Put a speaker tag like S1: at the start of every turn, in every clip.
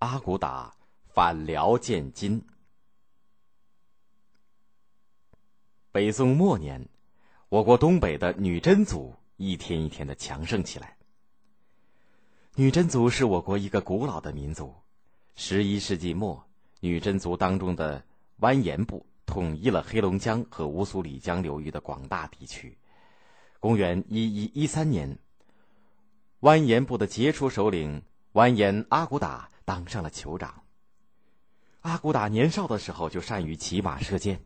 S1: 阿骨打反辽建金。北宋末年，我国东北的女真族一天一天的强盛起来。女真族是我国一个古老的民族。十一世纪末，女真族当中的完颜部统一了黑龙江和乌苏里江流域的广大地区。公元一一一三年，完颜部的杰出首领完颜阿骨打当上了酋长。阿骨打年少的时候就善于骑马射箭。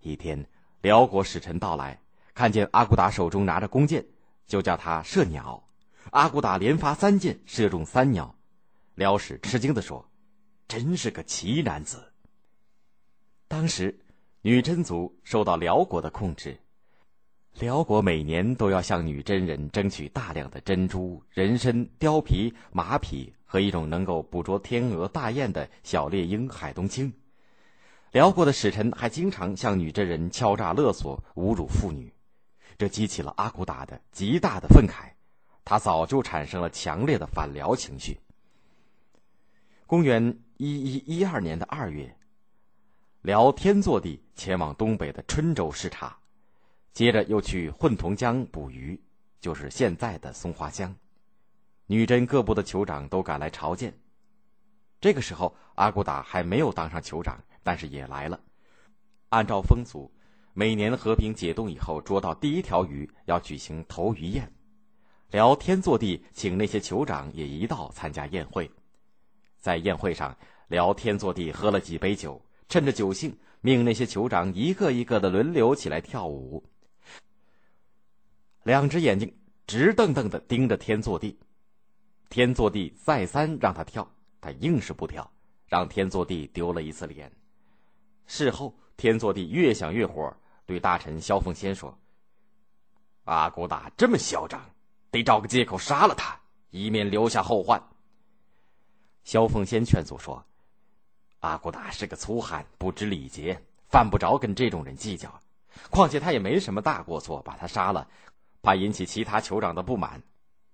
S1: 一天，辽国使臣到来，看见阿骨打手中拿着弓箭，就叫他射鸟。阿骨打连发三箭，射中三鸟。辽使吃惊地说：“真是个奇男子。”当时，女真族受到辽国的控制，辽国每年都要向女真人争取大量的珍珠、人参、貂皮、马匹和一种能够捕捉天鹅、大雁的小猎鹰海东青。辽国的使臣还经常向女真人敲诈勒索、侮辱妇女，这激起了阿骨打的极大的愤慨，他早就产生了强烈的反辽情绪。公元一一一二年的二月，辽天祚帝前往东北的春州视察，接着又去混同江捕鱼，就是现在的松花江。女真各部的酋长都赶来朝见。这个时候，阿骨打还没有当上酋长。但是也来了。按照风俗，每年和平解冻以后，捉到第一条鱼要举行投鱼宴。聊天坐地请那些酋长也一道参加宴会。在宴会上，聊天坐地喝了几杯酒，趁着酒兴，命那些酋长一个一个的轮流起来跳舞。两只眼睛直瞪瞪的盯着天坐地。天祚帝再三让他跳，他硬是不跳，让天祚帝丢了一次脸。事后，天祚帝越想越火，对大臣萧凤仙说：“阿骨打这么嚣张，得找个借口杀了他，以免留下后患。”萧凤仙劝阻说：“阿骨打是个粗汉，不知礼节，犯不着跟这种人计较。况且他也没什么大过错，把他杀了，怕引起其他酋长的不满。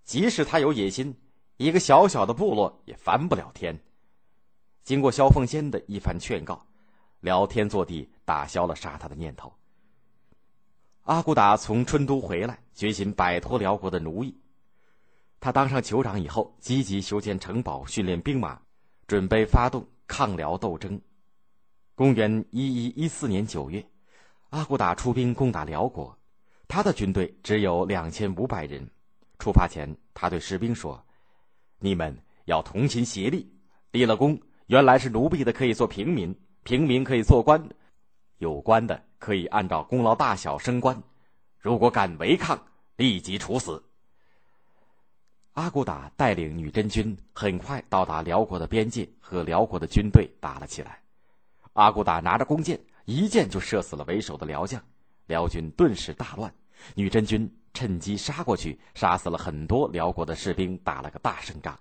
S1: 即使他有野心，一个小小的部落也翻不了天。”经过萧凤仙的一番劝告。辽天坐地打消了杀他的念头。阿骨打从春都回来，决心摆脱辽国的奴役。他当上酋长以后，积极修建城堡、训练兵马，准备发动抗辽斗争。公元一一一四年九月，阿骨打出兵攻打辽国，他的军队只有两千五百人。出发前，他对士兵说：“你们要同心协力，立了功，原来是奴婢的可以做平民。”平民可以做官，有官的可以按照功劳大小升官。如果敢违抗，立即处死。阿骨打带领女真军很快到达辽国的边界，和辽国的军队打了起来。阿骨打拿着弓箭，一箭就射死了为首的辽将，辽军顿时大乱。女真军趁机杀过去，杀死了很多辽国的士兵，打了个大胜仗。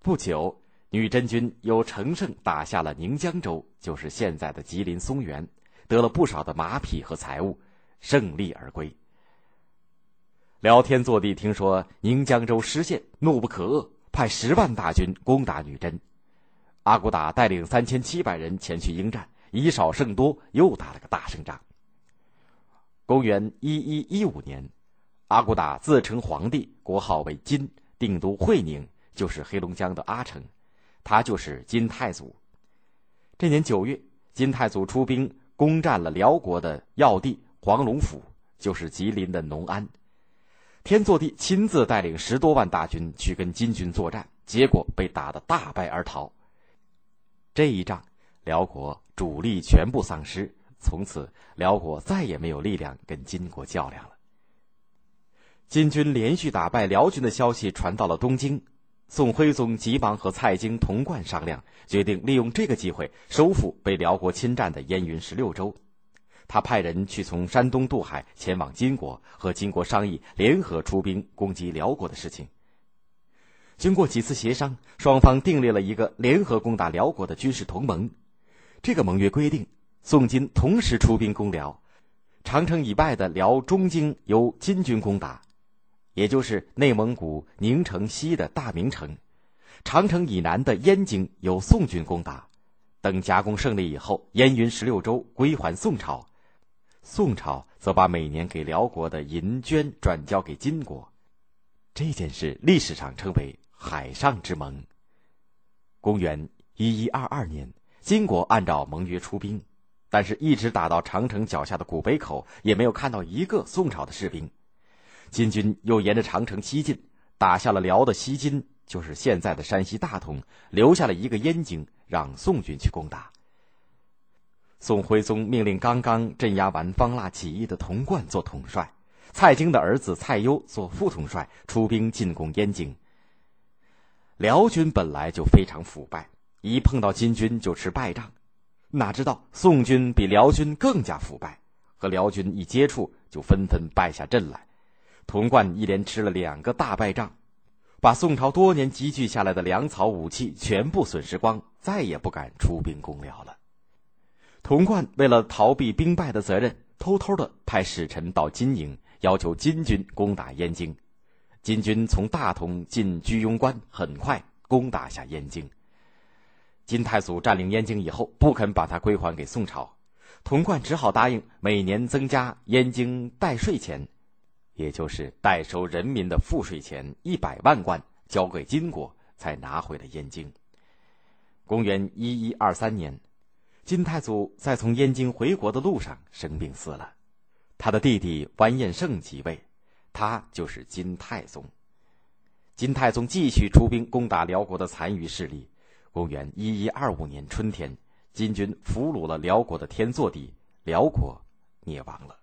S1: 不久。女真军又乘胜打下了宁江州，就是现在的吉林松原，得了不少的马匹和财物，胜利而归。辽天祚帝听说宁江州失陷，怒不可遏，派十万大军攻打女真。阿骨打带领三千七百人前去应战，以少胜多，又打了个大胜仗。公元一一一五年，阿骨打自称皇帝，国号为金，定都会宁，就是黑龙江的阿城。他就是金太祖。这年九月，金太祖出兵攻占了辽国的要地黄龙府，就是吉林的农安。天祚帝亲自带领十多万大军去跟金军作战，结果被打得大败而逃。这一仗，辽国主力全部丧失，从此辽国再也没有力量跟金国较量了。金军连续打败辽军的消息传到了东京。宋徽宗急忙和蔡京、童贯商量，决定利用这个机会收复被辽国侵占的燕云十六州。他派人去从山东渡海前往金国，和金国商议联合出兵攻击辽国的事情。经过几次协商，双方订立了一个联合攻打辽国的军事同盟。这个盟约规定，宋金同时出兵攻辽，长城以外的辽中京由金军攻打。也就是内蒙古宁城西的大名城，长城以南的燕京由宋军攻打。等夹攻胜利以后，燕云十六州归还宋朝，宋朝则把每年给辽国的银绢转交给金国。这件事历史上称为“海上之盟”。公元一一二二年，金国按照盟约出兵，但是一直打到长城脚下的古北口，也没有看到一个宋朝的士兵。金军又沿着长城西进，打下了辽的西津，就是现在的山西大同，留下了一个燕京。让宋军去攻打。宋徽宗命令刚刚镇压完方腊起义的童贯做统帅，蔡京的儿子蔡攸做副统帅，出兵进攻燕京。辽军本来就非常腐败，一碰到金军就吃败仗，哪知道宋军比辽军更加腐败，和辽军一接触就纷纷败下阵来。童贯一连吃了两个大败仗。把宋朝多年积聚下来的粮草武器全部损失光，再也不敢出兵攻辽了。童贯为了逃避兵败的责任，偷偷的派使臣到金营，要求金军攻打燕京。金军从大同进居庸关，很快攻打下燕京。金太祖占领燕京以后，不肯把它归还给宋朝，童贯只好答应每年增加燕京代税钱。也就是代收人民的赋税钱一百万贯，交给金国，才拿回了燕京。公元一一二三年，金太祖在从燕京回国的路上生病死了，他的弟弟完颜晟即位，他就是金太宗。金太宗继续出兵攻打辽国的残余势力。公元一一二五年春天，金军俘虏了辽国的天祚帝，辽国灭亡了。